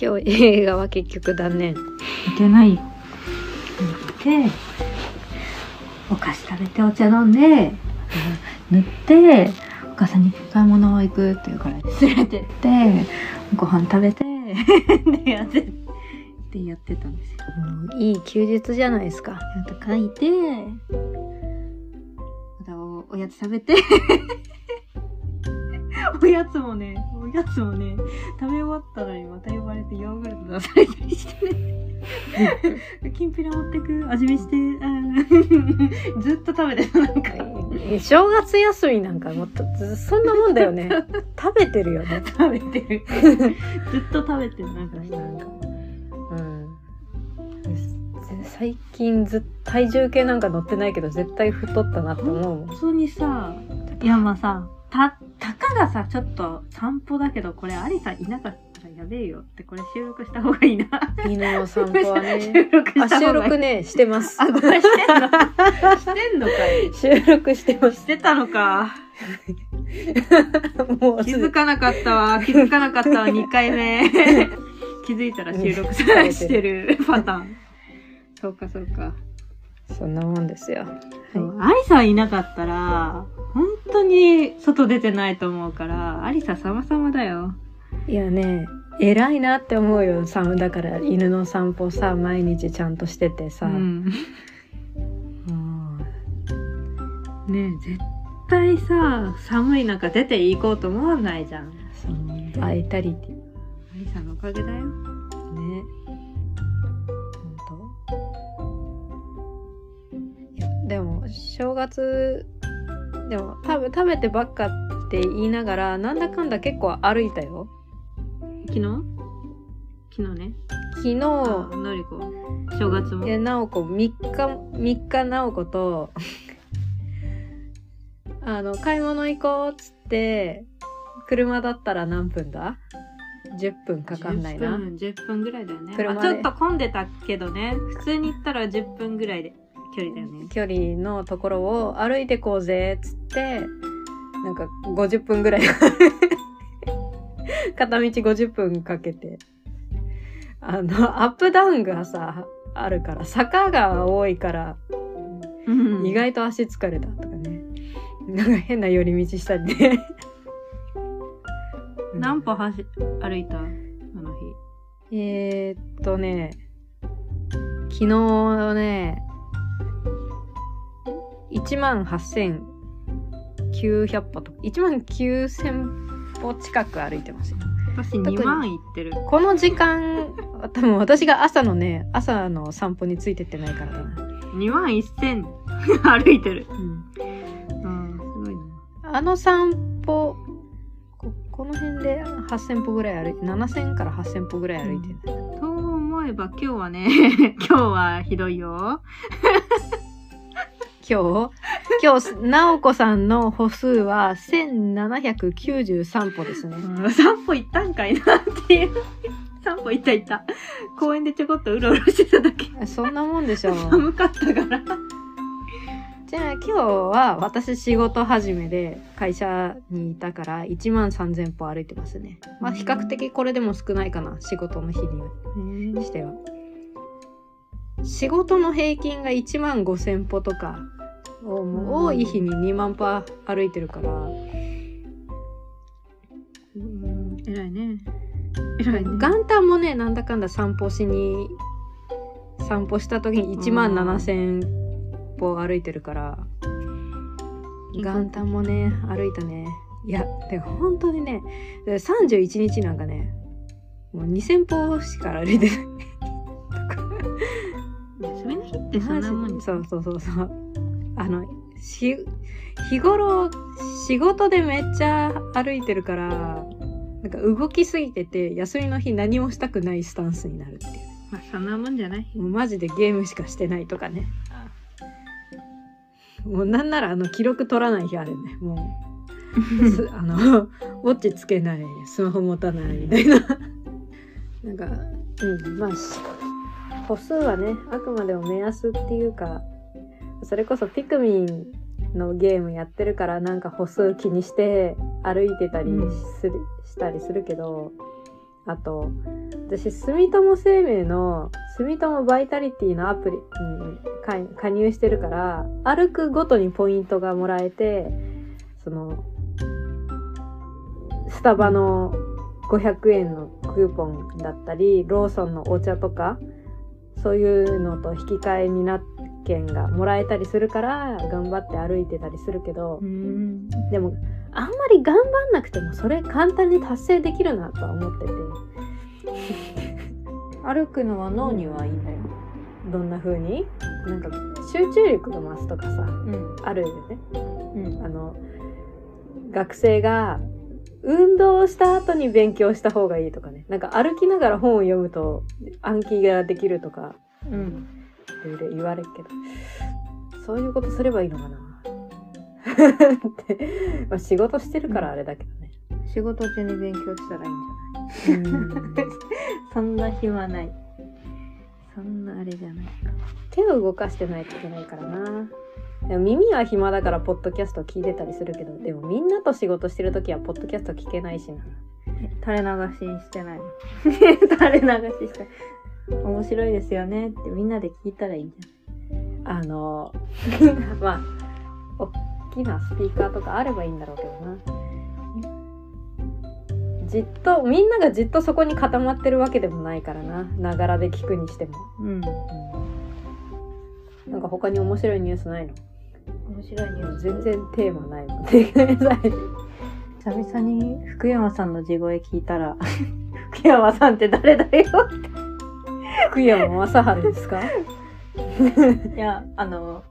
今日映画は結局断念。見てないよ。見て、お菓子食べてお茶飲んで、塗って、お母さんに買い物行くって言うから連れてって、ご飯食べて、でやって、ってやってたんですよ。もういい休日じゃないですか。ちゃんと書いて、またおおやつ食べて、おやつもね、おやつもね、食べ終わったのにまた呼ばれてヨーグルト出されたりしてね。きんぴら持ってく、味見して、ずっと食べてた、なんか。え正月休みなんかもっとずそんなもんだよね。食べてるよね。食べてる。ずっと食べてる、なんか、なんか。うん。最近ずっ体重計なんか乗ってないけど絶対太ったなって思うもん。普通にさ、いやまあさ、た、たかがさ、ちょっと散歩だけど、これアリさんいなかったらやべえよって、これ収録した方がいいな。犬の散歩はね。収録しあ、収た方がいい。録ね、してます。あ、ごめん、してんの してんのかい収録してましす。てたのか。もう気づかなかったわ。気づかなかったわ。2回目。気づいたら収録されしてるパターン。そうか、そうか。そんなもんですよ。そうアリサいなかったら、本当に外出てないと思うから、アリサ様々だよ。いやね、偉いなって思うよ。さだから犬の散歩さ、毎日ちゃんとしててさ。うん。うんねえ絶対さ、寒い中出て行こうと思わないじゃん。そのバイタリティ。アリサのおかげだよ。ね。でも、正月、でも、多分食べてばっかって言いながら、なんだかんだ結構歩いたよ。昨日？昨日ね。昨日、あのりこ。正月も。いや、なおこ、3日、3日なおこと、あの、買い物行こうっつって、車だったら何分だ ?10 分かかんないな。10分、10分ぐらいだよね。ちょっと混んでたけどね。普通に行ったら10分ぐらいで距離だよね。距離のところを歩いてこうぜっつって、なんか50分ぐらい。片道50分かけて。あの、アップダウンがさ、あるから、坂が多いから、うん意外と足疲れたとかね。なんか変な寄り道したりね。何歩走歩いた？あの日。えー、っとね、昨日ね、1万8900歩と、1万9000歩近く歩いてますよ。私特に2万行ってる。この時間、多分私が朝のね、朝の散歩についてってないからだな。2万1000歩いてる。うん、うん、すごいな。あの散歩、ここの辺で8000歩ぐらい歩いて、7000から8000歩ぐらい歩いてる。と思えば今日はね、今日はひどいよ。今日？今日、なおこさんの歩数は1793歩ですね。うん、散歩行ったんかいなっていう。散歩行った行った。公園でちょこっとうろうろしてただけ。そんなもんでしょう。寒かったから。じゃあ今日は私仕事始めで会社にいたから1万3000歩歩いてますね。まあ比較的これでも少ないかな、仕事の日にしては。仕事の平均が1万5000歩とか、多い日に2万歩歩いてるから、うん、偉いね。偉いね。元旦もね、なんだかんだ散歩しに、散歩した時に1万7000歩歩いてるから、元旦もね、歩いたね。いや、で本当にね、31日なんかね、もう2000歩しか歩いてない。休みの日ってそんなもんにそうそうそうそう。あの、し、日頃、仕事でめっちゃ歩いてるから、なんか動きすぎてて、休みの日何もしたくないスタンスになるっていう。まあそんなもんじゃないもうマジでゲームしかしてないとかね。もうなんならあの記録取らない日あるね。もう、すあの、ウォッチつけない、スマホ持たないみたいな。なんか、うん、まあ、し歩数はね、あくまでも目安っていうか、それこそピクミンのゲームやってるからなんか歩数気にして歩いてたりする、したりするけど、あと、私、住友生命の住友バイタリティのアプリに加加入してるから、歩くごとにポイントがもらえて、その、スタバの500円のクーポンだったり、ローソンのお茶とか、そういうのと引き換えになって券がもらえたりするから、頑張って歩いてたりするけど、うん。でもあんまり頑張んなくてもそれ簡単に達成できるなとは思ってて。歩くのは脳にはいいんだよ。どんな風に？なんか集中力が増すとかさうん。あるよね。うん。あの学生が運動した後に勉強した方がいいとかね。なんか歩きながら本を読むと暗記ができるとか。うん。いろいろ言われるけどそういうことすればいいのかな？って、まあ、仕事してるからあれだけどね、仕事中に勉強したらいいんじゃない？そんな暇ない。そんなあれじゃないか。手を動かしてないといけないからな。でも耳は暇だからポッドキャスト聞いてたりするけどでもみんなと仕事してる時はポッドキャスト聞けないしな。垂れ流しにしてないの？垂れ流しして 面白いですよねってみんなで聞いたらいいんじあの まあ大きなスピーカーとかあればいいんだろうけどな。じっとみんながじっとそこに固まってるわけでもないからな。ながらで聞くにしても、ゃん。うん。なんか他に面白いニュースないの？面白いニュース。全然テーマないもんね。久々に福山さんの地声聞いたら。福山さんって誰だよ福山雅治ですか？いやあの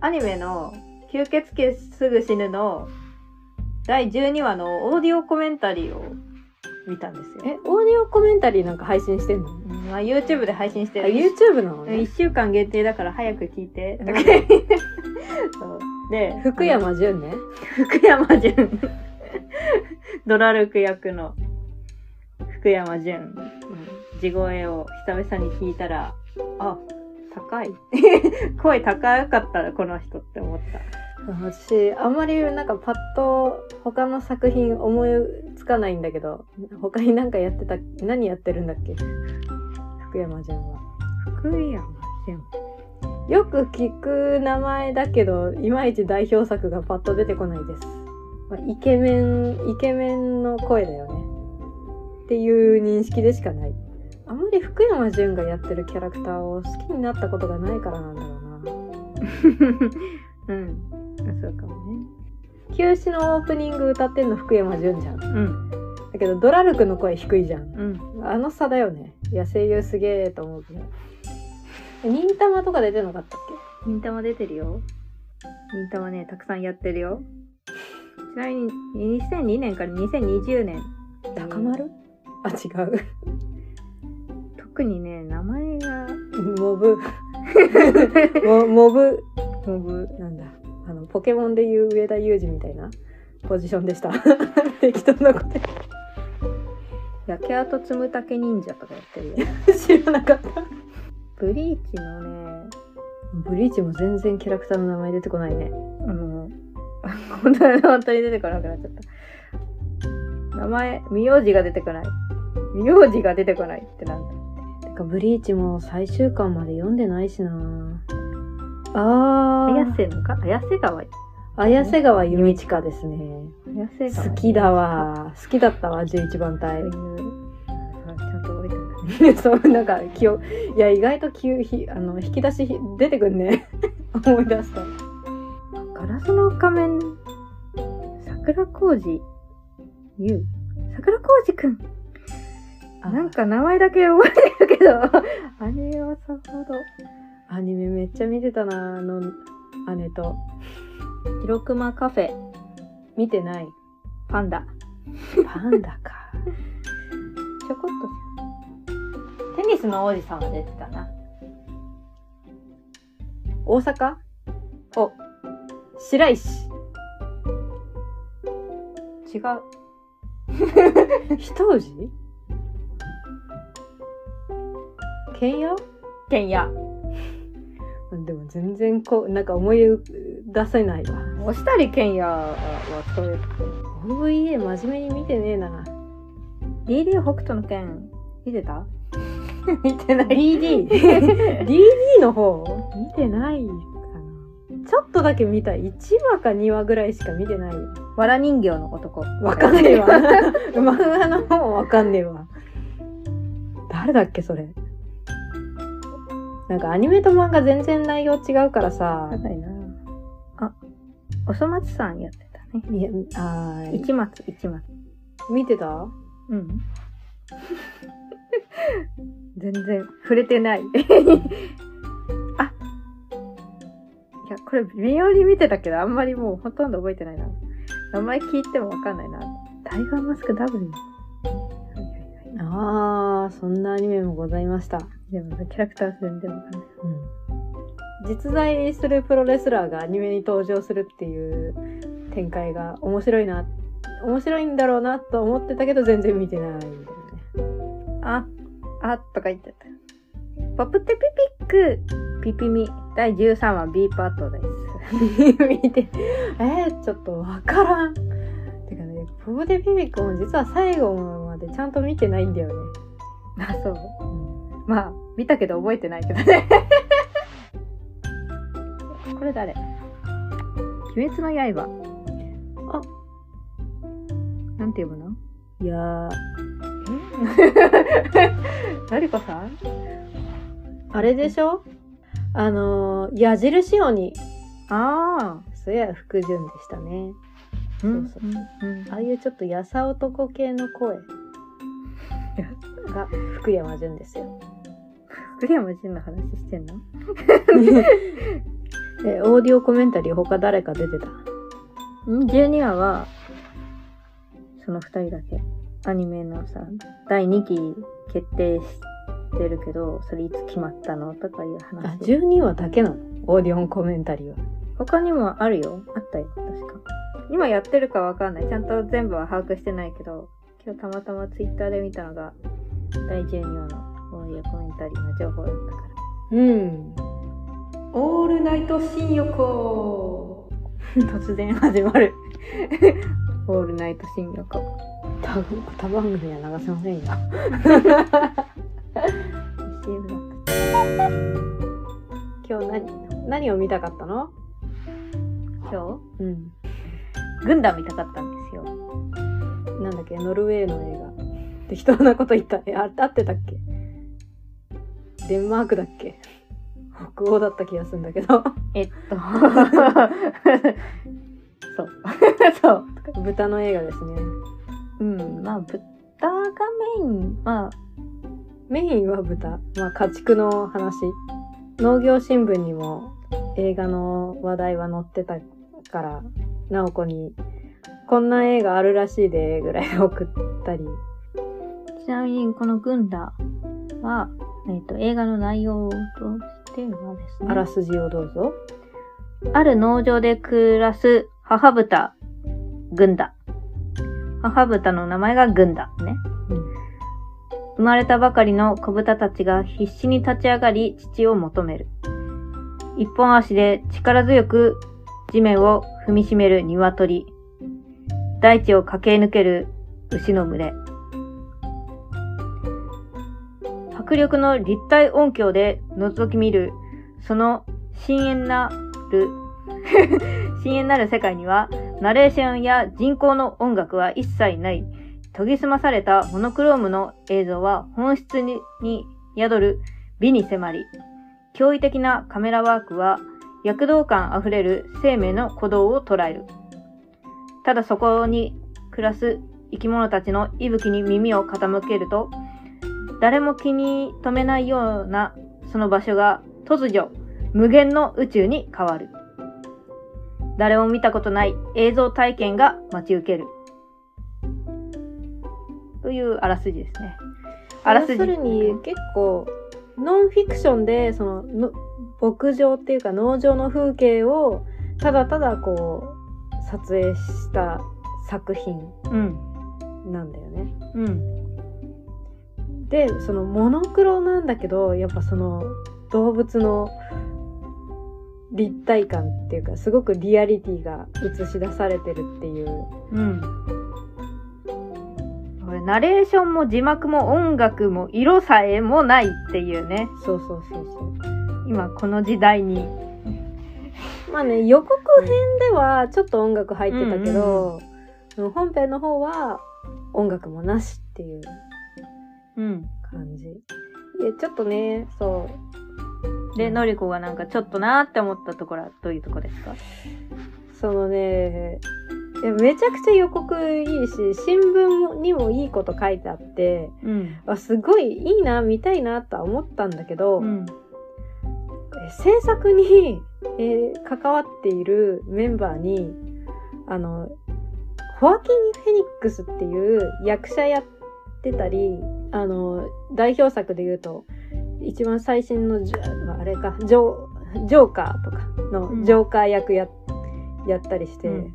アニメの「吸血鬼すぐ死ぬ」の第12話のオーディオコメンタリーを見たんですよ。えオーディオコメンタリーなんか配信してんの？うんまあ、YouTube で配信してある。YouTube なのね1週間限定だから早く聞いて。そうで、福山潤ね 福山潤。ドラルク役の福山潤。地声を久々に聞いたら、あ、高い。声高かったらこの人って思った。私あんまりなんかパッと他の作品思いつかないんだけど他に何かやってた何やってるんだっけ？福山潤は福山潤。よく聞く名前だけどいまいち代表作がパッと出てこないです、まあ、イケメンイケメンの声だよねっていう認識でしかないあんまり福山潤がやってるキャラクターを好きになったことがないからなんだろうな うん。そうかもね。休止のオープニング歌ってんの福山潤じゃんうん。だけどドラルクの声低いじゃんうん。あの差だよねいや声優すげえと思うけど忍たまとか出てなかったっ忍たま出てるよ。忍たまね、たくさんやってるよ。ちなみに、2002年から2020年。け中丸？あ違う。特にね、名前が、モブ。モモブ。モブ。なんだ。あのポケモンでいう上田裕二みたいな。ポジションでした。適当なこと焼け跡つむたけ忍者とかやってるよ。知らなかった。ブリーチのね、ブリーチも全然キャラクターの名前出てこないね。あの、本当に本当に出てこなくなっちゃった。名前、名字が出てこない。名字が出てこないってなんだ。てかブリーチも最終巻まで読んでないしなあ綾ー瀬のか？綾瀬川？綾瀬川由美ちかですね綾瀬川。好きだ。わ好きだったわ11番隊そう なんか気をいや意外と気をひあの引き出しひ出てくんね 思い出したガラスの仮面、桜浩二、ゆう。桜浩二くん。なんか名前だけ覚えてるけど、あれはさほど。アニメめっちゃ見てたなあの姉とヒロクマカフェ、見てないパンダ。パンダか ちょこっと。テニスの王子さんが出てたな。大阪？お白石違う。一氏剣屋ケンヤ。でも全然こうなんか思い出せないわ。押谷健也はそういう OVA 真面目に見てねえな。DD 北斗の拳見てた？見てない。DD DD の方？見てないかな。ちょっとだけ見た1話か2話ぐらいしか見てない。よわら人形の男。わかんねえわ。漫画の方もわかんねえわ。誰だっけそれ？なんかアニメと漫画全然内容違うからさ。高いな。あ。おそ松さんやってたね。いやあー。一松一松見てた？うん。全然触れてない。あ。いやこれ微妙に見てたけどあんまりもうほとんど覚えてないな。名前聞いてもわかんないな。タイガーマスク W あーそんなアニメもございました。でもキャラクター全然わかんない。実在するプロレスラーがアニメに登場するっていう展開が面白いな面白いんだろうなと思ってたけど全然見てないんだよね。あ、あとか言ってた。ポプテピピック、ピピミ、第13話 B パートです。見てえー、ちょっとわからん。てかねポブデピピコも実は最後までちゃんと見てないんだよね、あ、そう。うん。まあ、見たけど覚えてないけどね。これ誰？鬼滅の刃。あ、なんて読むの？いやのりこさん？ーあれでしょ？あのー矢印鬼。あそや福潤でしたね。あ。そうそう。うん。ああいうちょっとやさ男系の声が福山潤ですよ福山潤の話してんの？えオーディオコメンタリー他誰か出てた？ん ?12 話は、その二人だけ。アニメのさ、第2期決定してるけど、それいつ決まったのとかいうあ話。12話だけなの？オーディオンコメンタリーは他にもあるよ。あったよ、確か。今やってるかわかんない。ちゃんと全部は把握してないけど、今日たまたまツイッターで見たのが、第12話のオーディオコメンタリーの情報だったから。うんオールナイト新横突然始まるオールナイト新横。多多番組は流せませんよ。今日何何を見たかったの？今うん日、グンダム見たかったんですよ。なんだっけ？ノルウェーの映画適当なこと言った。えあ合ってたっけ？デンマークだっけ？北欧だった気がするんだけど。えっと、そう。そう。豚の映画ですね。うん、まあ、豚がメイン、まあ、メインは豚。まあ家畜の話。農業新聞にも映画の話題は載ってたから直子に「こんな映画あるらしいで」ぐらい送ったりちなみにこのグンダは、えっ、と、映画の内容としてはですね、あらすじをどうぞある農場で暮らす母豚、グンダ。母豚の名前がグンダね。生まれたばかりの子豚たちが必死に立ち上がり父を求める。一本足で力強く地面を踏みしめる鶏。大地を駆け抜ける牛の群れ。迫力の立体音響で覗き見る、その深淵なる、深淵なる世界には、ナレーションや人工の音楽は一切ない。研ぎ澄まされたモノクロームの映像は本質にに宿る美に迫り、驚異的なカメラワークは躍動感あふれる生命の鼓動を捉える。ただそこに暮らす生き物たちの息吹に耳を傾けると、誰も気に留めないようなその場所が突如無限の宇宙に変わる。誰も見たことない映像体験が待ち受ける。というあらすじですね。あらすじ。要するに結構ノンフィクションでそのの牧場っていうか農場の風景をただただこう撮影した作品うん。なんだよね。うん。でそのモノクロなんだけどやっぱその動物の立体感っていうかすごくリアリティが映し出されてるっていううん。これナレーションも字幕も音楽も色さえもないっていうね。そうそうそうそう今この時代に。まあね予告編ではちょっと音楽入ってたけど、本編の方は音楽もなしっていううん。感じ。いやちょっとねそう。で、のりこがなんかちょっとなーって思ったところはどういうとこですか？そのねめちゃくちゃ予告いいし新聞にもいいこと書いてあってうん。あすごいいいな見たいなとは思ったんだけど、うん。え制作に、えー関わっているメンバーにあのホアキン・フェニックスっていう役者やってたりあの代表作で言うと一番最新のあれかジョジョーカーとかうんのジョーカー役や,、やったりして、うん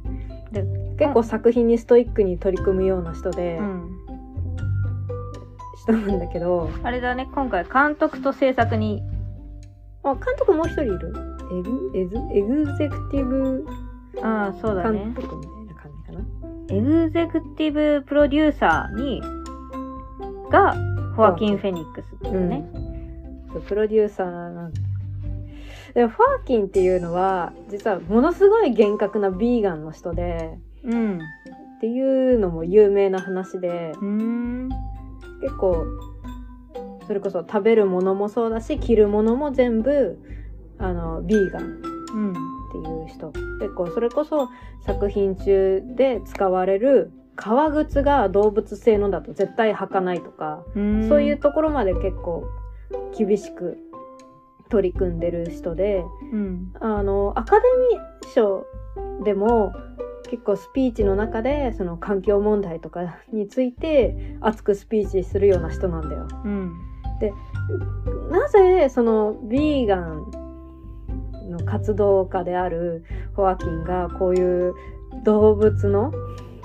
で結構作品にストイックに取り組むような人で、うん。人なんだけどあれだね、今回監督と制作に、あ監督もう一人いる？エグエグゼクティブああ、そうだね監。督みたいな感じかな。エグゼクティブプロデューサーに、が、ホアキン・フェニックスだよね。そうプロデューサーなんでもファーキンっていうのは実はものすごい厳格なビーガンの人でうん。っていうのも有名な話で。結構それこそ食べるものもそうだし着るものも全部あのビーガンうん。っていう人結構それこそ作品中で使われる革靴が動物性のだと絶対履かないとかうんそういう、ところまで結構厳しく取り組んでる人でうん。あのアカデミー賞でも結構スピーチの中でその環境問題とかについて熱くスピーチするような人なんだよ。うん。なぜそのビーガンの活動家であるホアキンがこういう動物の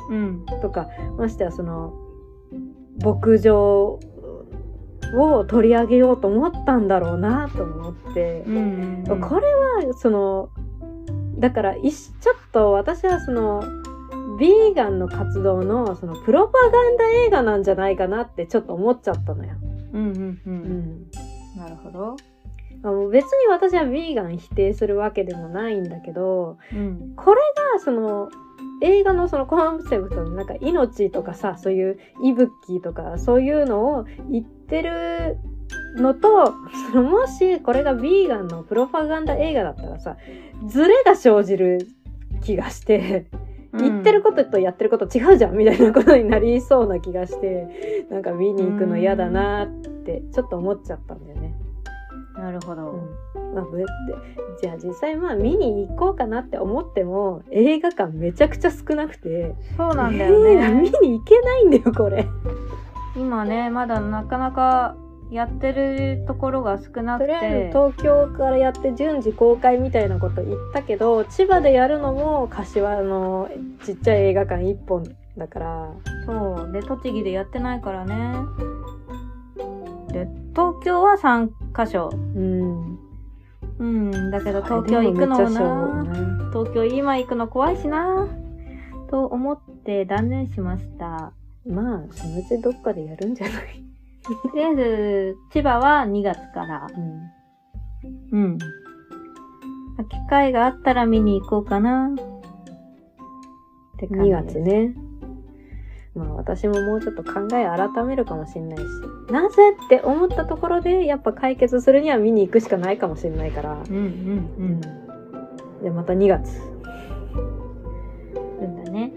うん。とかましてやその牧場を取り上げようと思ったんだろうなと思って、うん。これはそのだからちょっと私はそのビーガンの活動のそのプロパガンダ映画なんじゃないかなってちょっと思っちゃったのよ。うんうんう。うんんなるほど。あの別に私はビーガン否定するわけでもないんだけどうん。これがその映画のそのコンセプトのなんか命とかさそういう息吹とかそういうのを言ってるのとそのもしこれがビーガンのプロパガンダ映画だったらさズレが生じる気がして言ってることとやってること違うじゃんみたいなことになりそうな気がしてなんか見に行くの嫌だなってちょっと思っちゃったんだよね。なるほど。うんまあ、じゃあ実際まあ見に行こうかなって思っても映画館めちゃくちゃ少なくてそうなんだよ映画見ね。に行けないんだよこれ。今ね、まだなかなかやってるところが少なくとりあえてず。東京からやって順次公開みたいなこと言ったけど千葉でやるのも柏のちっちゃい映画館1本だからそう。で、栃木でやってないからね。で、東京は3カ所。うんうん。だけど東京行くのもな。な東京今行くの怖いしな。と思って断念しました。まあそのうちどっかでやるんじゃない、とりあえず、千葉は2月から。うん、うん。機会があったら見に行こうかな。って感じ2です月。ねまあ私ももうちょっと考え改めるかもしれないしなぜって思ったところでやっぱ解決するには見に行くしかないかもしれないから、うんうんでまた2月、うん。うんだね。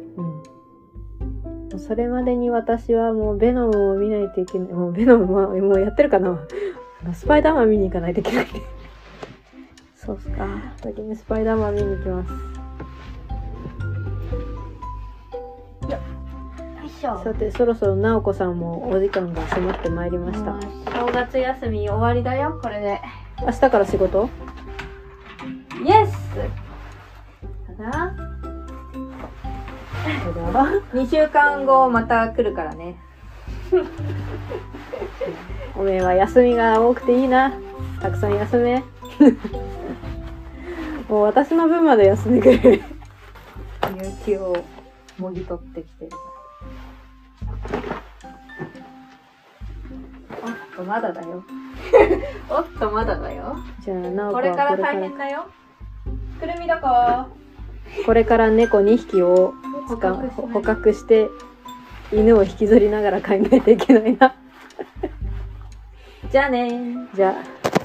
うん、それまでに私はもうベノムを見ないといけない。もうベノムはもうやってるかな。スパイダーマン見に行かないといけない。そうっすか。先にスパイダーマン見に行きますさてそろそろ直子さんもお時間が迫ってまいりました正月休み終わりだよ、これで。明日から仕事？イエスただ、それは2週間後また来るからね。おめえは休みが多くていいなたくさん休め もう私の分まで休んでくれる。有給をもぎ取ってきてる。とまだだよ。おっとまだだよ。じゃあ、なおこれから大変だよ。くるみどこ？これから猫2匹を捕捕獲捕獲して犬を引きずりながら帰んないけないな。じゃあねー。じゃあ。